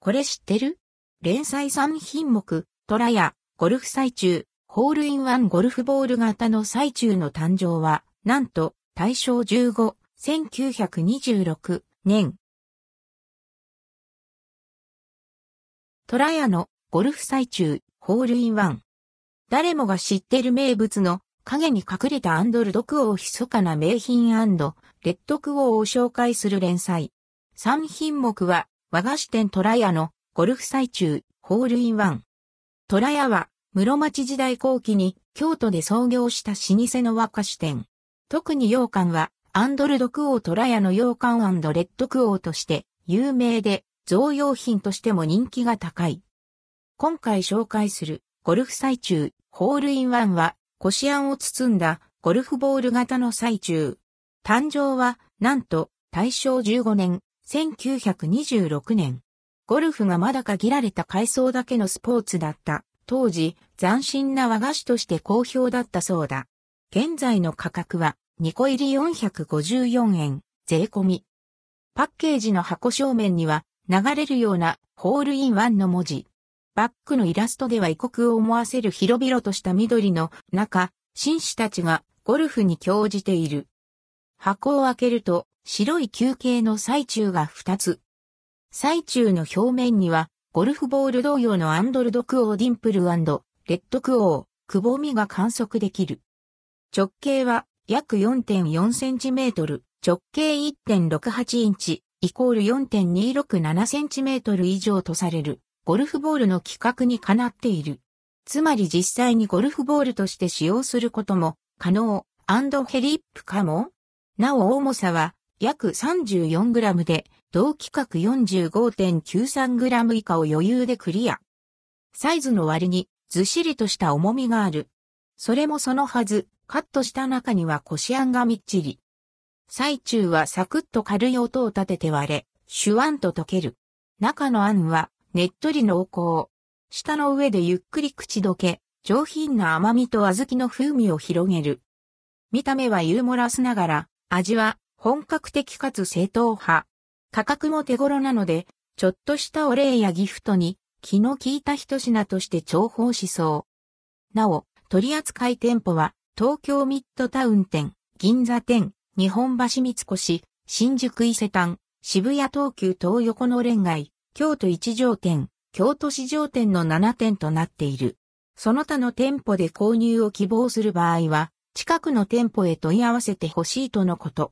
これ知ってる？連載3品目、トラや、ゴルフ最中、ホールインワンゴルフボール型の最中の誕生は、なんと、大正15、1926年。トラヤのゴルフ最中、ホールインワン。誰もが知ってる名物の影に隠れたアンドルドクオー密かな名品レッドクオーを紹介する連載。3品目は和菓子店トラヤのゴルフ最中、ホールインワン。トラヤは室町時代後期に京都で創業した老舗の和菓子店。特に羊羹はアンドルドクオートラヤの羊羹レッドクオーとして有名で贈用品としても人気が高い。今回紹介するゴルフ最中、ホールインワンは、こしあんを包んだゴルフボール型の最中。誕生は、なんと、大正15年、1926年。ゴルフがまだ限られた階層だけのスポーツだった。当時、斬新な和菓子として好評だったそうだ。現在の価格は、2個入り454円、税込み。パッケージの箱正面には、流れるようなホールインワンの文字。バックのイラストでは異国を思わせる広々とした緑の中、紳士たちがゴルフに興じている。箱を開けると白い球形の最中が2つ。最中の表面にはゴルフボール同様のアンドルドクオーディンプルレッドクオー、くぼみが観測できる。直径は約4.4センチメートル、直径1.68インチ、イコール4.267センチメートル以上とされる。ゴルフボールの規格にかなっている。つまり実際にゴルフボールとして使用することも可能、アンドヘリップかもなお重さは約 34g で、同規格 45.93g 以下を余裕でクリア。サイズの割にずっしりとした重みがある。それもそのはず、カットした中にはこしあんがみっちり。最中はサクッと軽い音を立てて割れ、シュワンと溶ける。中のあんはねっとり濃厚。舌の上でゆっくり口どけ、上品な甘みと小豆の風味を広げる。見た目はユーモラスながら、味は本格的かつ正統派。価格も手頃なので、ちょっとしたお礼やギフトに気の利いた一品として重宝しそう。なお、取扱店舗は東京ミッドタウン店、銀座店、日本橋三越、新宿伊勢丹、渋谷東急東横の連街、京都一条店、京都市場店の7店となっている。その他の店舗で購入を希望する場合は、近くの店舗へ問い合わせてほしいとのこと。